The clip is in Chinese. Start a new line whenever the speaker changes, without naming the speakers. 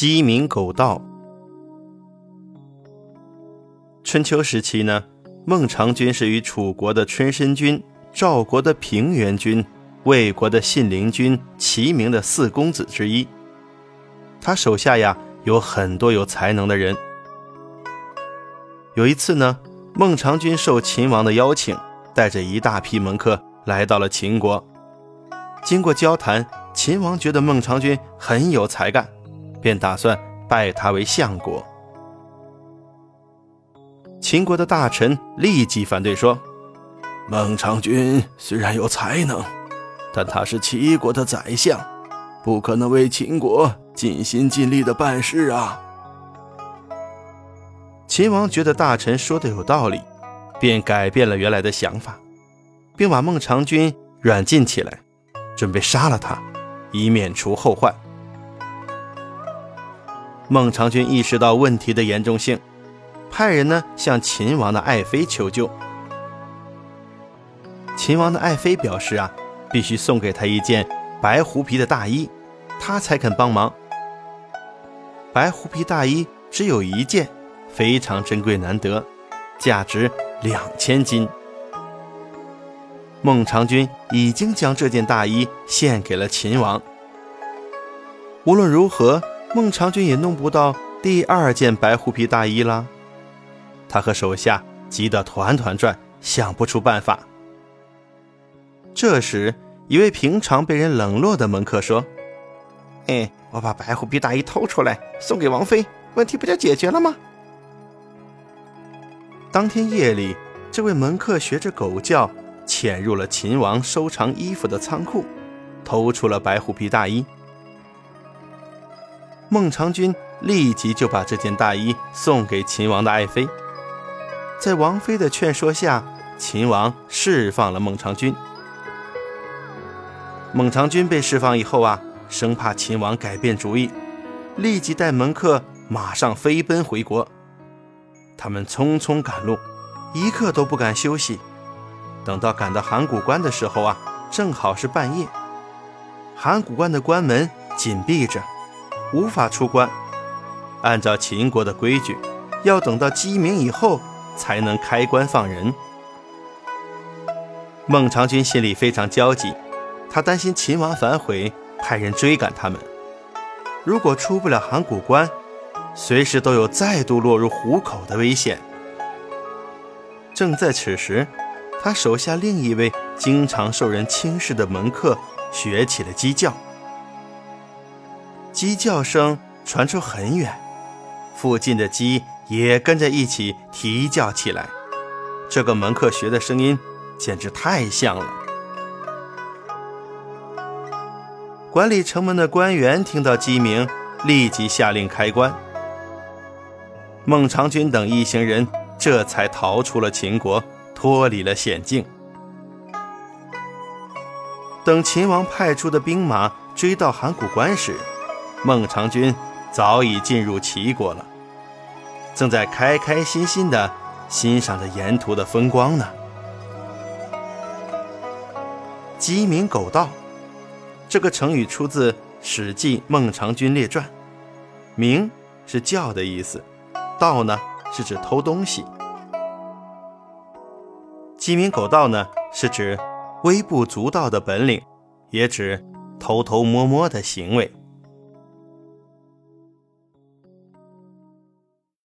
鸡鸣狗盗。春秋时期呢，孟尝君是与楚国的春申君、赵国的平原君、魏国的信陵君齐名的四公子之一。他手下呀有很多有才能的人。有一次呢，孟尝君受秦王的邀请，带着一大批门客来到了秦国。经过交谈，秦王觉得孟尝君很有才干，便打算拜他为相国。秦国的大臣立即反对说：“孟尝君虽然有才能，但他是齐国的宰相，不可能为秦国尽心尽力的办事啊。”秦王觉得大臣说的有道理，便改变了原来的想法，并把孟尝君软禁起来。准备杀了他，以免除后患。孟尝君意识到问题的严重性，派人呢向秦王的爱妃求救。秦王的爱妃表示啊，必须送给他一件白狐皮的大衣，他才肯帮忙。白狐皮大衣只有一件，非常珍贵难得，价值两千金。孟尝君已经将这件大衣献给了秦王。无论如何，孟尝君也弄不到第二件白狐皮大衣了。他和手下急得团团转，想不出办法。这时，一位平常被人冷落的门客说：“哎，我把白狐皮大衣偷出来送给王妃，问题不就解决了吗？”当天夜里，这位门客学着狗叫。潜入了秦王收藏衣服的仓库，偷出了白狐皮大衣。孟尝君立即就把这件大衣送给秦王的爱妃。在王妃的劝说下，秦王释放了孟尝君。孟尝君被释放以后啊，生怕秦王改变主意，立即带门客马上飞奔回国。他们匆匆赶路，一刻都不敢休息。等到赶到函谷关的时候啊，正好是半夜。函谷关的关门紧闭着，无法出关。按照秦国的规矩，要等到鸡鸣以后才能开关放人。孟尝君心里非常焦急，他担心秦王反悔，派人追赶他们。如果出不了函谷关，随时都有再度落入虎口的危险。正在此时。他手下另一位经常受人轻视的门客学起了鸡叫，鸡叫声传出很远，附近的鸡也跟着一起啼叫起来。这个门客学的声音简直太像了。管理城门的官员听到鸡鸣，立即下令开关。孟尝君等一行人这才逃出了秦国。脱离了险境。等秦王派出的兵马追到函谷关时，孟尝君早已进入齐国了，正在开开心心地欣赏着沿途的风光呢。鸡鸣狗盗，这个成语出自《史记·孟尝君列传》，鸣是叫的意思，盗呢是指偷东西。鸡鸣狗盗呢，是指微不足道的本领，也指偷偷摸摸的行为。